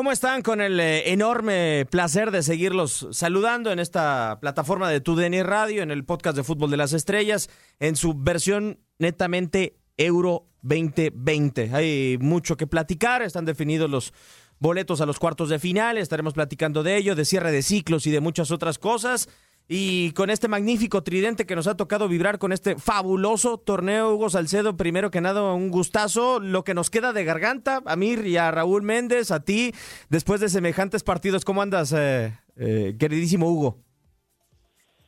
¿Cómo están? Con el eh, enorme placer de seguirlos saludando en esta plataforma de TUDN Radio, en el podcast de Fútbol de las Estrellas, en su versión netamente Euro 2020. Hay mucho que platicar, están definidos los boletos a los cuartos de final, estaremos platicando de ello, de cierre de ciclos y de muchas otras cosas. Y con este magnífico tridente que nos ha tocado vibrar con este fabuloso torneo, Hugo Salcedo, primero que nada, un gustazo. Lo que nos queda de garganta, a mí y a Raúl Méndez, a ti, después de semejantes partidos, ¿cómo andas, eh, eh, queridísimo Hugo?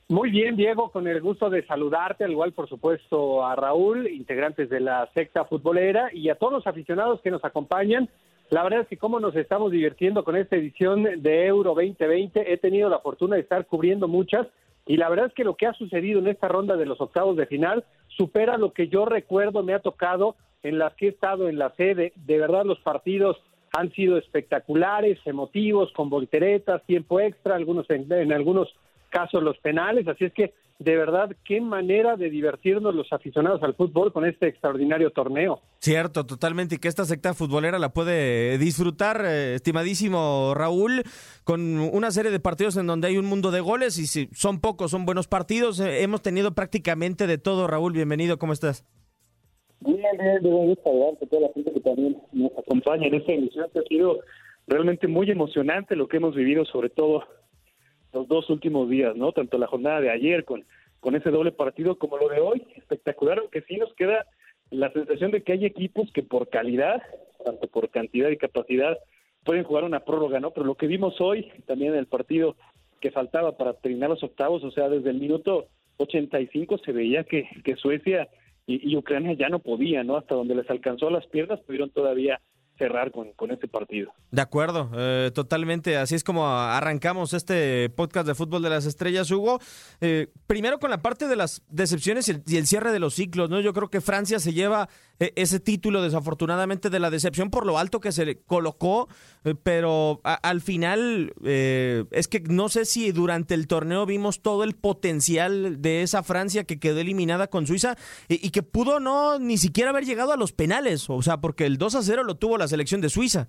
Muy bien, Diego, con el gusto de saludarte, al igual, por supuesto, a Raúl, integrantes de la secta futbolera, y a todos los aficionados que nos acompañan. La verdad es que cómo nos estamos divirtiendo con esta edición de Euro 2020. He tenido la fortuna de estar cubriendo muchas y la verdad es que lo que ha sucedido en esta ronda de los octavos de final supera lo que yo recuerdo me ha tocado en las que he estado en la sede. De verdad los partidos han sido espectaculares, emotivos, con volteretas, tiempo extra, algunos en, en algunos casos los penales, así es que de verdad, qué manera de divertirnos los aficionados al fútbol con este extraordinario torneo. Cierto, totalmente, y que esta secta futbolera la puede disfrutar, eh, estimadísimo Raúl, con una serie de partidos en donde hay un mundo de goles y si son pocos, son buenos partidos. Eh, hemos tenido prácticamente de todo, Raúl, bienvenido, ¿cómo estás? Bien, bien, bien, gusto a toda la gente que también nos acompaña en esta emisión. Ha sido realmente muy emocionante lo que hemos vivido, sobre todo los dos últimos días, ¿no? Tanto la jornada de ayer con, con ese doble partido como lo de hoy, espectacular, aunque sí nos queda la sensación de que hay equipos que por calidad, tanto por cantidad y capacidad, pueden jugar una prórroga, ¿no? Pero lo que vimos hoy, también en el partido que faltaba para terminar los octavos, o sea, desde el minuto 85 se veía que, Suecia y, y Ucrania ya no podían, ¿no? Hasta donde les alcanzó las piernas, pudieron todavía cerrar con, con este partido. De acuerdo, eh, totalmente. Así es como arrancamos este podcast de Fútbol de las Estrellas, Hugo. Eh, primero con la parte de las decepciones y el, cierre de los ciclos, ¿no? Yo creo que Francia se lleva eh, ese título, desafortunadamente, de la decepción por lo alto que se le colocó, eh, pero al final es que no sé si durante el torneo vimos todo el potencial de esa Francia que quedó eliminada con Suiza y, y que pudo no ni siquiera haber llegado a los penales, o sea, porque el 2 a 0 lo tuvo la selección de Suiza.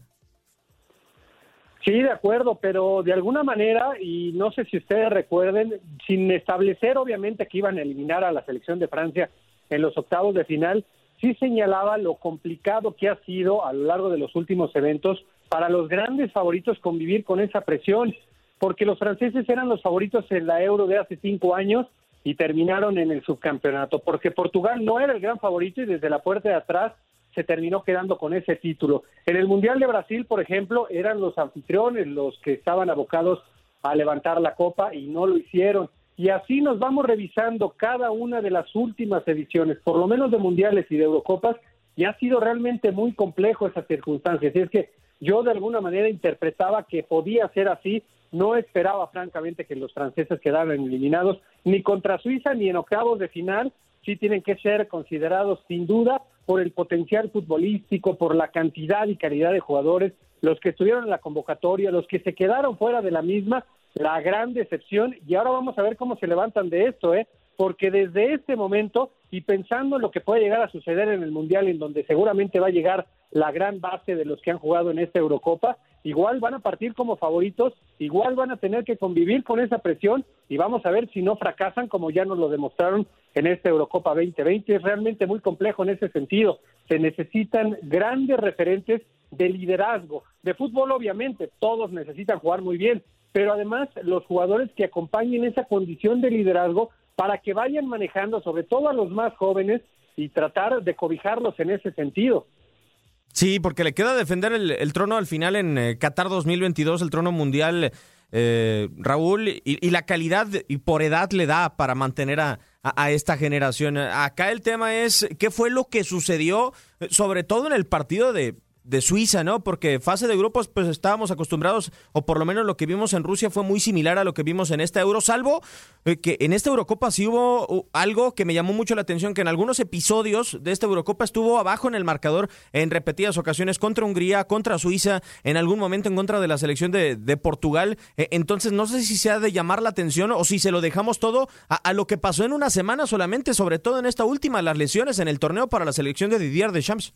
Sí, de acuerdo, pero de alguna manera, y no sé si ustedes recuerden, sin establecer obviamente que iban a eliminar a la selección de Francia en los octavos de final, sí señalaba lo complicado que ha sido a lo largo de los últimos eventos para los grandes favoritos convivir con esa presión, porque los franceses eran los favoritos en la Euro de hace cinco años y terminaron en el subcampeonato, porque Portugal no era el gran favorito y desde la puerta de atrás se terminó quedando con ese título. En el Mundial de Brasil, por ejemplo, eran los anfitriones los que estaban abocados a levantar la copa y no lo hicieron. Y así nos vamos revisando cada una de las últimas ediciones, por lo menos de Mundiales y de Eurocopas, y ha sido realmente muy complejo esa circunstancia. Así es que yo de alguna manera interpretaba que podía ser así, no esperaba francamente que los franceses quedaran eliminados ni contra Suiza ni en octavos de final, sí tienen que ser considerados sin duda por el potencial futbolístico, por la cantidad y calidad de jugadores, los que estuvieron en la convocatoria, los que se quedaron fuera de la misma, la gran decepción. Y ahora vamos a ver cómo se levantan de esto, ¿eh? Porque desde este momento y pensando en lo que puede llegar a suceder en el Mundial, en donde seguramente va a llegar la gran base de los que han jugado en esta Eurocopa, igual van a partir como favoritos, igual van a tener que convivir con esa presión y vamos a ver si no fracasan como ya nos lo demostraron en esta Eurocopa 2020. Es realmente muy complejo en ese sentido. Se necesitan grandes referentes de liderazgo. De fútbol, obviamente, todos necesitan jugar muy bien, pero además los jugadores que acompañen esa condición de liderazgo para que vayan manejando, sobre todo a los más jóvenes, y tratar de cobijarlos en ese sentido. Sí, porque le queda defender el, trono al final en eh, Qatar 2022, el trono mundial eh, Raúl, y, la calidad y por edad le da para mantener a, a, esta generación. Acá el tema es qué fue lo que sucedió, sobre todo en el partido de, de Suiza, ¿no? Porque fase de grupos, pues estábamos acostumbrados, o por lo menos lo que vimos en Rusia fue muy similar a lo que vimos en esta Euro, salvo eh, que en esta Eurocopa sí hubo uh, algo que me llamó mucho la atención, que en algunos episodios de esta Eurocopa estuvo abajo en el marcador en repetidas ocasiones contra Hungría, contra Suiza, en algún momento en contra de la selección de, Portugal. Eh, entonces, no sé si se ha de llamar la atención o si se lo dejamos todo a, lo que pasó en una semana solamente, sobre todo en esta última, las lesiones en el torneo para la selección de Didier Deschamps.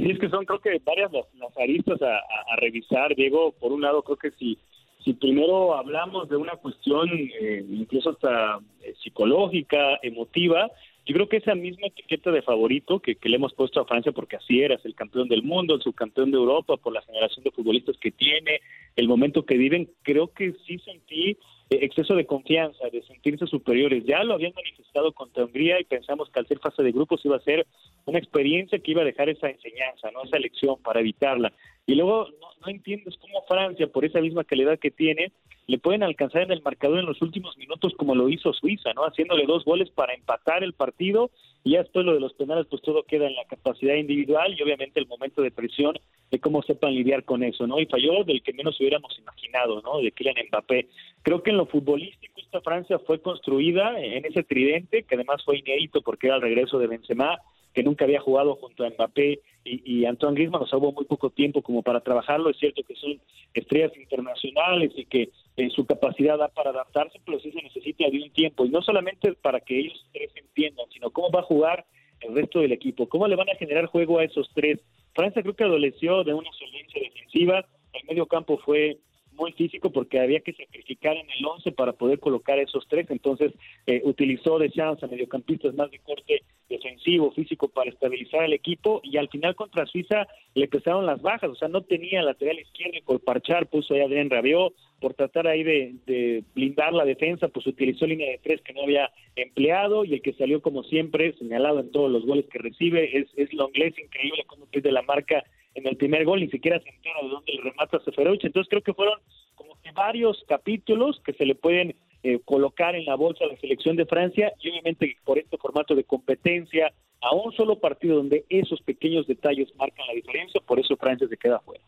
Sí, es que son creo que varias las, aristas a, revisar, Diego. Por un lado, creo que si, si primero hablamos de una cuestión eh, incluso hasta eh, psicológica, emotiva, yo creo que esa misma etiqueta de favorito que, le hemos puesto a Francia, porque así era, es el campeón del mundo, el subcampeón de Europa, por la generación de futbolistas que tiene, el momento que viven, creo que sí sentí exceso de confianza, de sentirse superiores. Ya lo habían manifestado contra Hungría y pensamos que al ser fase de grupos iba a ser una experiencia que iba a dejar esa enseñanza, no esa lección para evitarla. Y luego no, no entiendes cómo Francia, por esa misma calidad que tiene, le pueden alcanzar en el marcador en los últimos minutos como lo hizo Suiza, ¿no? Haciéndole dos goles para empatar el partido y ya después lo de los penales pues todo queda en la capacidad individual y obviamente el momento de presión de cómo sepan lidiar con eso, ¿no? Y falló del que menos hubiéramos imaginado, ¿no? De Kylian Mbappé. Creo que en lo futbolístico esta Francia fue construida en ese tridente que además fue inédito porque era el regreso de Benzema que nunca había jugado junto a Mbappé y, y Antoine Griezmann, o sea, hubo muy poco tiempo como para trabajarlo. Es cierto que son estrellas internacionales y que eh, su capacidad da para adaptarse, pero sí se necesita de un tiempo. Y no solamente para que ellos tres entiendan, sino cómo va a jugar el resto del equipo, cómo le van a generar juego a esos tres. Francia creo que adoleció de una solvencia defensiva, el medio campo fue muy físico porque había que sacrificar en el 11 para poder colocar esos tres, entonces eh, utilizó de chance a mediocampistas más de corte defensivo, físico para estabilizar el equipo. Y al final contra Suiza le pesaron las bajas, o sea, no tenía lateral izquierdo y por parchar puso ahí Adrián Rabió, por tratar ahí de, blindar la defensa, pues utilizó línea de tres que no había empleado. Y el que salió como siempre, señalado en todos los goles que recibe, es, es lo inglés increíble como pide la marca en el primer gol, ni siquiera se entera de dónde le remata Seferovic, entonces creo que fueron como que varios capítulos que se le pueden eh, colocar en la bolsa de la selección de Francia y obviamente por este formato de competencia a un solo partido donde esos pequeños detalles marcan la diferencia, por eso Francia se queda fuera.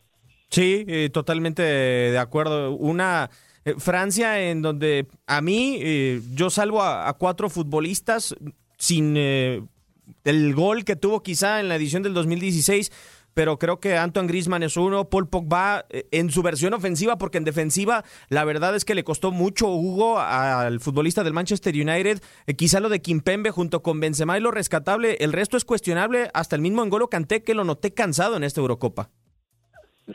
Sí, eh, totalmente de acuerdo. Una eh, Francia en donde a mí yo salvo a, a, cuatro futbolistas sin el gol que tuvo quizá en la edición del 2016 pero creo que Antoine Griezmann es uno, Paul Pogba eh, en su versión ofensiva, porque en defensiva la verdad es que le costó mucho Hugo al futbolista del Manchester United, eh, quizá lo de Kimpembe junto con Benzema y lo rescatable, el resto es cuestionable, hasta el mismo Engolo Canté que lo noté cansado en esta Eurocopa.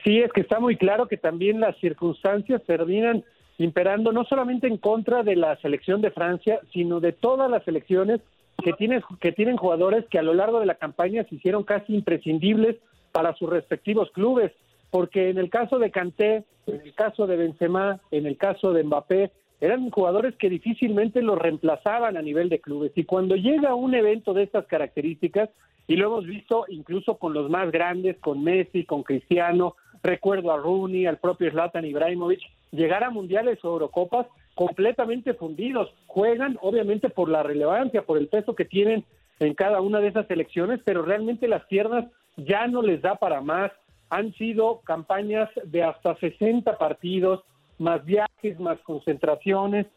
Sí, es que está muy claro que también las circunstancias terminan imperando no solamente en contra de la selección de Francia, sino de todas las selecciones que tienen, que tienen jugadores que a lo largo de la campaña se hicieron casi imprescindibles para sus respectivos clubes, porque en el caso de Kanté, en el caso de Benzema, en el caso de Mbappé, eran jugadores que difícilmente los reemplazaban a nivel de clubes. Y cuando llega un evento de estas características, y lo hemos visto incluso con los más grandes, con Messi, con Cristiano, recuerdo a Rooney, al propio Zlatan Ibrahimovic, llegar a mundiales o Eurocopas completamente fundidos. Juegan, obviamente, por la relevancia, por el peso que tienen en cada una de esas elecciones, pero realmente las piernas ya no les da para más. Han sido campañas de hasta 60 partidos, más viajes, más concentraciones.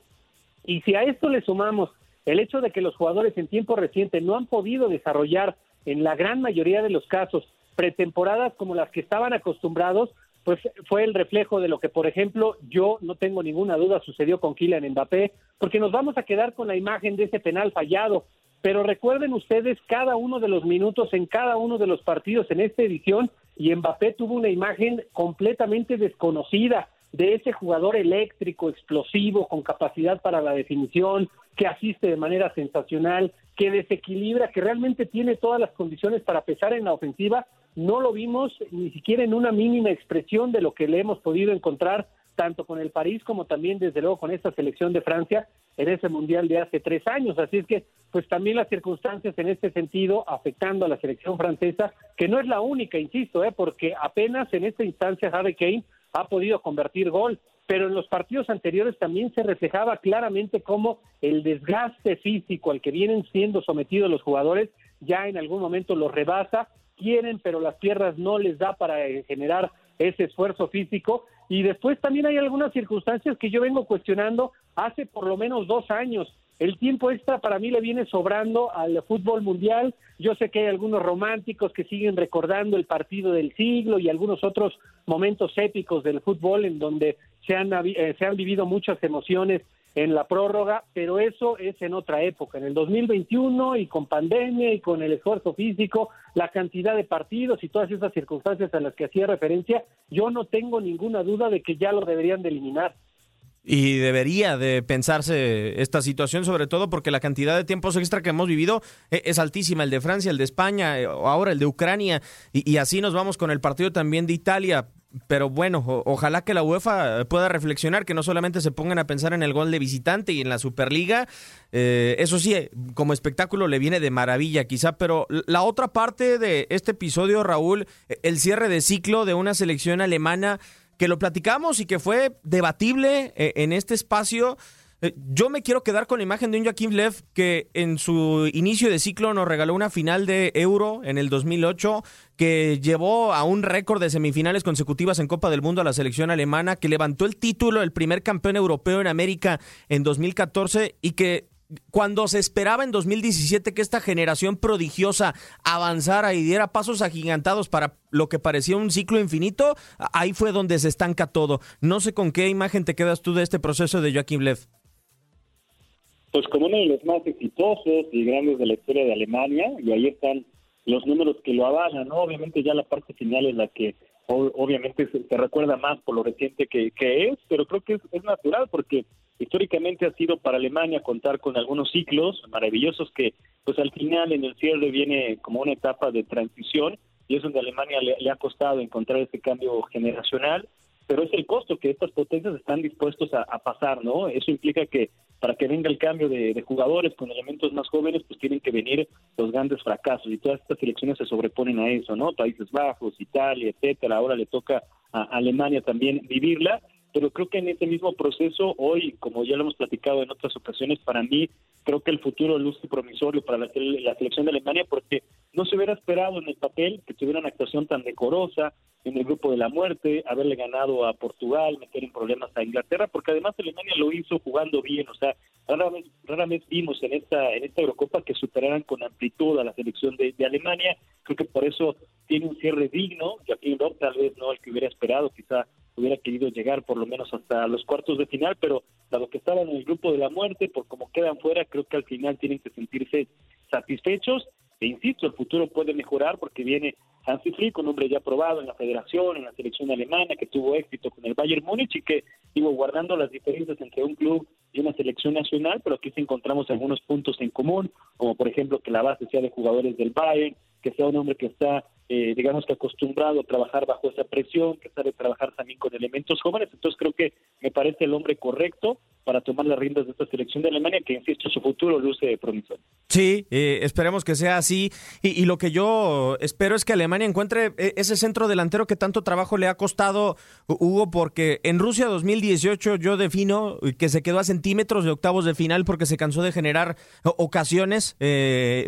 Y si a esto le sumamos el hecho de que los jugadores en tiempo reciente no han podido desarrollar en la gran mayoría de los casos pretemporadas como las que estaban acostumbrados, pues fue el reflejo de lo que, por ejemplo, yo no tengo ninguna duda sucedió con Kylian Mbappé, porque nos vamos a quedar con la imagen de ese penal fallado pero recuerden ustedes cada uno de los minutos en cada uno de los partidos en esta edición y Mbappé tuvo una imagen completamente desconocida de ese jugador eléctrico, explosivo, con capacidad para la definición, que asiste de manera sensacional, que desequilibra, que realmente tiene todas las condiciones para pesar en la ofensiva, no lo vimos ni siquiera en una mínima expresión de lo que le hemos podido encontrar tanto con el París como también desde luego con esta selección de Francia en ese mundial de hace tres años. Así es que pues también las circunstancias en este sentido afectando a la selección francesa, que no es la única, insisto, ¿eh? porque apenas en esta instancia Harry Kane ha podido convertir gol, pero en los partidos anteriores también se reflejaba claramente cómo el desgaste físico al que vienen siendo sometidos los jugadores ya en algún momento los rebasa, quieren, pero las piernas no les da para eh, generar ese esfuerzo físico. Y después también hay algunas circunstancias que yo vengo cuestionando hace por lo menos dos años. El tiempo extra para mí le viene sobrando al fútbol mundial. Yo sé que hay algunos románticos que siguen recordando el partido del siglo y algunos otros momentos épicos del fútbol en donde se han, eh, se han vivido muchas emociones en la prórroga, pero eso es en otra época, en el 2021 y con pandemia y con el esfuerzo físico, la cantidad de partidos y todas esas circunstancias a las que hacía referencia, yo no tengo ninguna duda de que ya lo deberían de eliminar. Y debería de pensarse esta situación, sobre todo porque la cantidad de tiempos extra que hemos vivido e, es altísima, el de Francia, el de España, eh, ahora el de Ucrania, y, así nos vamos con el partido también de Italia. Pero bueno, ojalá que la UEFA pueda reflexionar, que no solamente se pongan a pensar en el gol de visitante y en la Superliga, eh, eso sí, como espectáculo le viene de maravilla quizá, pero la otra parte de este episodio, Raúl, el cierre de ciclo de una selección alemana que lo platicamos y que fue debatible eh, en este espacio. Eh, yo me quiero quedar con la imagen de un Joaquín Lev que en su inicio de ciclo nos regaló una final de Euro en el 2008, que llevó a un récord de semifinales consecutivas en Copa del Mundo a la selección alemana, que levantó el título, el primer campeón europeo en América en 2014 y que cuando se esperaba en 2017 que esta generación prodigiosa avanzara y diera pasos agigantados para lo que parecía un ciclo infinito, ahí fue donde se estanca todo. No sé con qué imagen te quedas tú de este proceso de Joaquín Lev. Pues como uno de los más exitosos y grandes de la historia de Alemania, y ahí están los números que lo avalan, ¿no? Obviamente ya la parte final es la que obviamente se, recuerda más por lo reciente que, es, pero creo que es natural porque históricamente ha sido para Alemania contar con algunos ciclos maravillosos que pues al final en el cierre viene como una etapa de transición y es donde Alemania le, ha costado encontrar este cambio generacional, pero es el costo que estas potencias están dispuestos a, pasar, ¿no? Eso implica que para que venga el cambio de, jugadores con elementos más jóvenes, pues tienen que venir los grandes fracasos y todas estas selecciones se sobreponen a eso, ¿no? Países Bajos, Italia, etcétera. Ahora le toca a Alemania también vivirla pero creo que en ese mismo proceso, hoy, como ya lo hemos platicado en otras ocasiones, para mí creo que el futuro luce promisorio para la, selección de Alemania porque no se hubiera esperado en el papel que tuviera una actuación tan decorosa en el grupo de la muerte, haberle ganado a Portugal, meter en problemas a Inglaterra, porque además Alemania lo hizo jugando bien, o sea, rara vez, vimos en esta en esta Eurocopa que superaran con amplitud a la selección de, Alemania, creo que por eso tiene un cierre digno, Joaquín López tal vez no el que hubiera esperado, quizá hubiera querido llegar por lo menos hasta los cuartos de final, pero dado que estaban en el grupo de la muerte, por como quedan fuera, creo que al final tienen que sentirse satisfechos. E insisto, el futuro puede mejorar porque viene Hansi Flick, un hombre ya probado en la federación, en la selección alemana, que tuvo éxito con el Bayern Múnich y que, digo, guardando las diferencias entre un club y una selección nacional, pero aquí sí encontramos algunos puntos en común, como por ejemplo que la base sea de jugadores del Bayern, que sea un hombre que está eh, digamos que acostumbrado a trabajar bajo esa presión, que sabe trabajar también con elementos jóvenes. Entonces creo que me parece el hombre correcto para tomar las riendas de esta selección de Alemania, que insisto, su futuro luce promisorio. Sí, eh, esperemos que sea así. Y, lo que yo espero es que Alemania encuentre eh, ese centro delantero que tanto trabajo le ha costado, Hugo, porque en Rusia 2018 yo defino que se quedó a centímetros de octavos de final porque se cansó de generar ocasiones,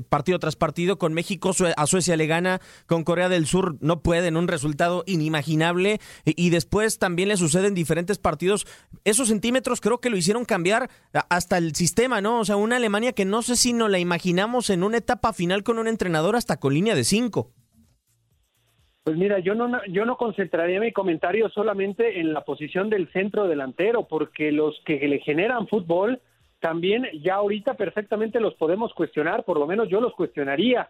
partido tras partido. Con México a Suecia le gana, con Corea del Sur no pueden, un resultado inimaginable. Y, después también le sucede en diferentes partidos. Esos centímetros creo que lo hicieron cambiar hasta el sistema, ¿no? O sea, una Alemania que no sé si nos la imaginamos en una etapa final con un entrenador hasta con línea de cinco. Pues mira, yo no, yo no concentraría mi comentario solamente en la posición del centro delantero, porque los que le generan fútbol también ya ahorita perfectamente los podemos cuestionar, por lo menos yo los cuestionaría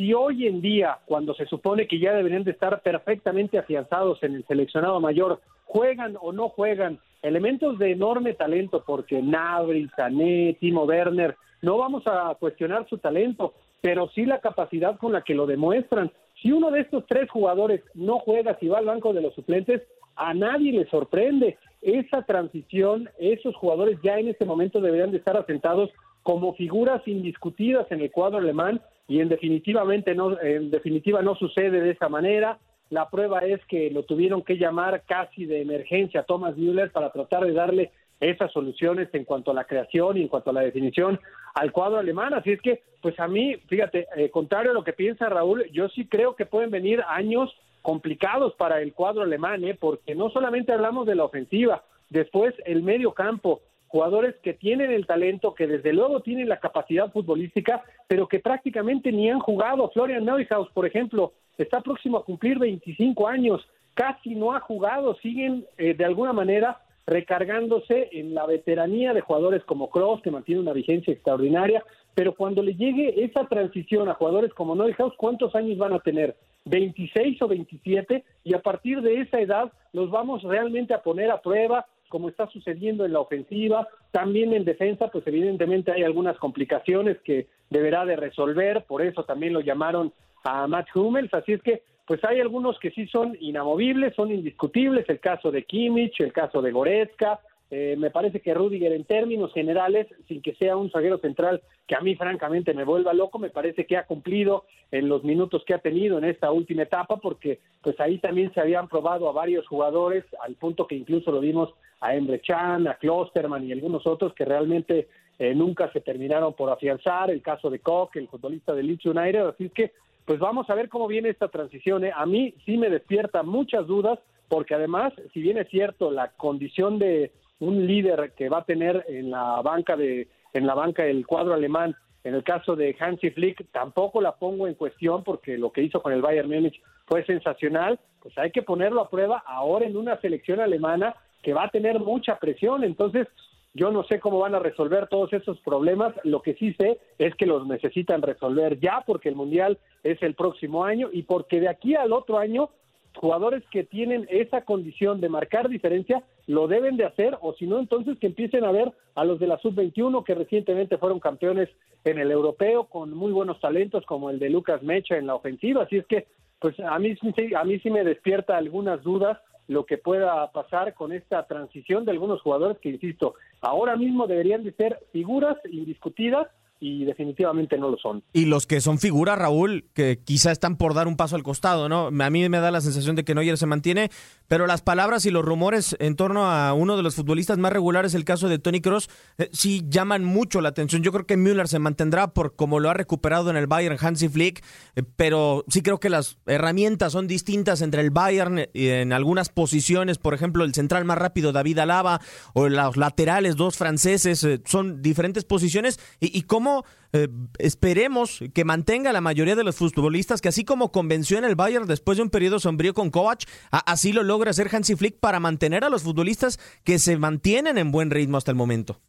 si hoy en día, cuando se supone que ya deberían de estar perfectamente afianzados en el seleccionado mayor, juegan o no juegan elementos de enorme talento, porque Nabri, Sané, Timo Werner, no vamos a cuestionar su talento, pero sí la capacidad con la que lo demuestran. Si uno de estos tres jugadores no juega, si va al banco de los suplentes, a nadie le sorprende. Esa transición, esos jugadores ya en este momento deberían de estar asentados como figuras indiscutidas en el cuadro alemán y en definitivamente no en definitiva no sucede de esa manera La prueba es que lo tuvieron que llamar casi de emergencia Thomas Müller para tratar de darle esas soluciones en cuanto a la creación y en cuanto a la definición al cuadro alemán. Así es que, pues a mí, fíjate, eh, contrario a lo que piensa Raúl, yo sí creo que pueden venir años complicados para el cuadro alemán, ¿eh? porque no solamente hablamos de la ofensiva, después el medio campo, jugadores que tienen el talento, que desde luego tienen la capacidad futbolística, pero que prácticamente ni han jugado. Florian Neuhaus, por ejemplo, está próximo a cumplir 25 años, casi no ha jugado, siguen eh, de alguna manera recargándose en la veteranía de jugadores como Cross, que mantiene una vigencia extraordinaria, pero cuando le llegue esa transición a jugadores como Neuhaus, ¿cuántos años van a tener? 26 o 27 y a partir de esa edad los vamos realmente a poner a prueba como está sucediendo en la ofensiva, también en defensa, pues evidentemente hay algunas complicaciones que deberá de resolver, por eso también lo llamaron a Matt Hummels, así es que pues hay algunos que sí son inamovibles, son indiscutibles, el caso de Kimmich, el caso de Goretzka, eh, me parece que Rudiger en términos generales, sin que sea un zaguero central que a mí francamente me vuelva loco, me parece que ha cumplido en los minutos que ha tenido en esta última etapa, porque pues ahí también se habían probado a varios jugadores, al punto que incluso lo vimos a Emre Chan, a Klosterman y algunos otros que realmente eh, nunca se terminaron por afianzar, el caso de Koch, el futbolista de Leeds United, así que pues vamos a ver cómo viene esta transición. ¿eh? A mí sí me despierta muchas dudas, porque además, si bien es cierto, la condición de un líder que va a tener en la banca de en la banca el cuadro alemán. En el caso de Hansi Flick tampoco la pongo en cuestión porque lo que hizo con el Bayern Múnich fue sensacional, pues hay que ponerlo a prueba ahora en una selección alemana que va a tener mucha presión, entonces yo no sé cómo van a resolver todos esos problemas, lo que sí sé es que los necesitan resolver ya porque el Mundial es el próximo año y porque de aquí al otro año jugadores que tienen esa condición de marcar diferencia lo deben de hacer o si no entonces que empiecen a ver a los de la sub-21 que recientemente fueron campeones en el europeo con muy buenos talentos como el de Lucas Mecha en la ofensiva. Así es que pues a mí a mí sí me despierta algunas dudas lo que pueda pasar con esta transición de algunos jugadores que insisto ahora mismo deberían de ser figuras indiscutidas y definitivamente no lo son. Y los que son figuras, Raúl, que quizá están por dar un paso al costado, ¿no? A mí me da la sensación de que Neuer se mantiene, pero las palabras y los rumores en torno a uno de los futbolistas más regulares, el caso de Tony Cross, eh, sí llaman mucho la atención. Yo creo que Müller se mantendrá por como lo ha recuperado en el Bayern Hansi Flick, eh, pero sí creo que las herramientas son distintas entre el Bayern y en algunas posiciones, por ejemplo, el central más rápido David Alaba o los laterales dos franceses, eh, son diferentes posiciones y, y cómo eh, esperemos que mantenga la mayoría de los futbolistas, que así como convenció en el Bayern después de un periodo sombrío con Kovac, así lo logra hacer Hansi Flick para mantener a los futbolistas que se mantienen en buen ritmo hasta el momento.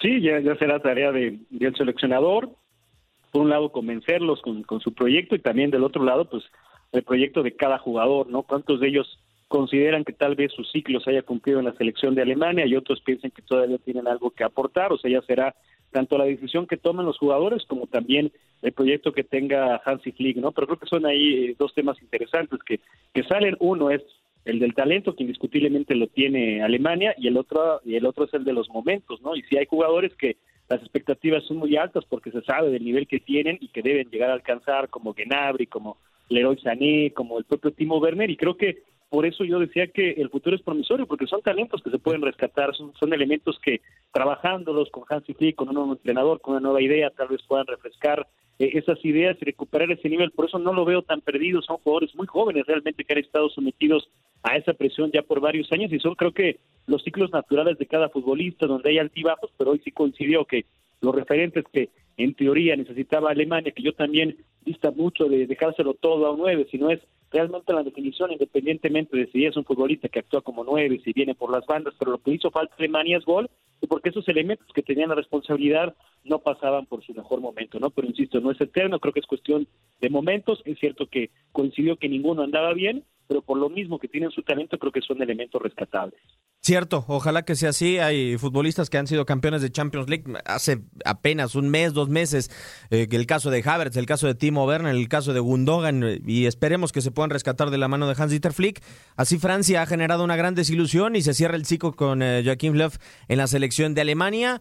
Sí, ya, ya será tarea de, del seleccionador. Por un lado, convencerlos con, con su proyecto y también del otro lado, pues el proyecto de cada jugador, ¿no? ¿Cuántos de ellos consideran que tal vez su ciclo se haya cumplido en la selección de Alemania y otros piensan que todavía tienen algo que aportar, o sea, ya será tanto la decisión que tomen los jugadores como también el proyecto que tenga Hansi Flick, ¿no? Pero creo que son ahí eh, dos temas interesantes que, que salen. Uno es el del talento que indiscutiblemente lo tiene Alemania y el otro y el otro es el de los momentos, ¿no? Y si hay jugadores que las expectativas son muy altas porque se sabe del nivel que tienen y que deben llegar a alcanzar como Gnabry, como Leroy Sané, como el propio Timo Werner y creo que por eso yo decía que el futuro es promisorio, porque son talentos que se pueden rescatar, son, elementos que trabajándolos con Hansi Flick, con un nuevo entrenador, con una nueva idea, tal vez puedan refrescar eh, esas ideas y recuperar ese nivel. Por eso no lo veo tan perdido, son jugadores muy jóvenes realmente que han estado sometidos a esa presión ya por varios años y son creo que los ciclos naturales de cada futbolista, donde hay altibajos, pero hoy sí coincidió que los referentes que en teoría necesitaba Alemania, que yo también dista mucho de dejárselo todo a un nueve, si no es realmente la definición, independientemente de si es un futbolista que actúa como nueve, si viene por las bandas, pero lo que hizo falta Alemania es gol, y porque esos elementos que tenían la responsabilidad no pasaban por su mejor momento, ¿no? Pero insisto, no es eterno, creo que es cuestión de momentos, es cierto que coincidió que ninguno andaba bien, pero por lo mismo que tienen su talento, creo que son elementos rescatables. Cierto, ojalá que sea así. Hay futbolistas que han sido campeones de Champions League hace apenas un mes, dos meses. Eh, el caso de Havertz, el caso de Timo Werner, el caso de Gundogan, eh, y esperemos que se puedan rescatar de la mano de Hans-Dieter Flick. Así Francia ha generado una gran desilusión y se cierra el ciclo con eh, Joachim Löw en la selección de Alemania.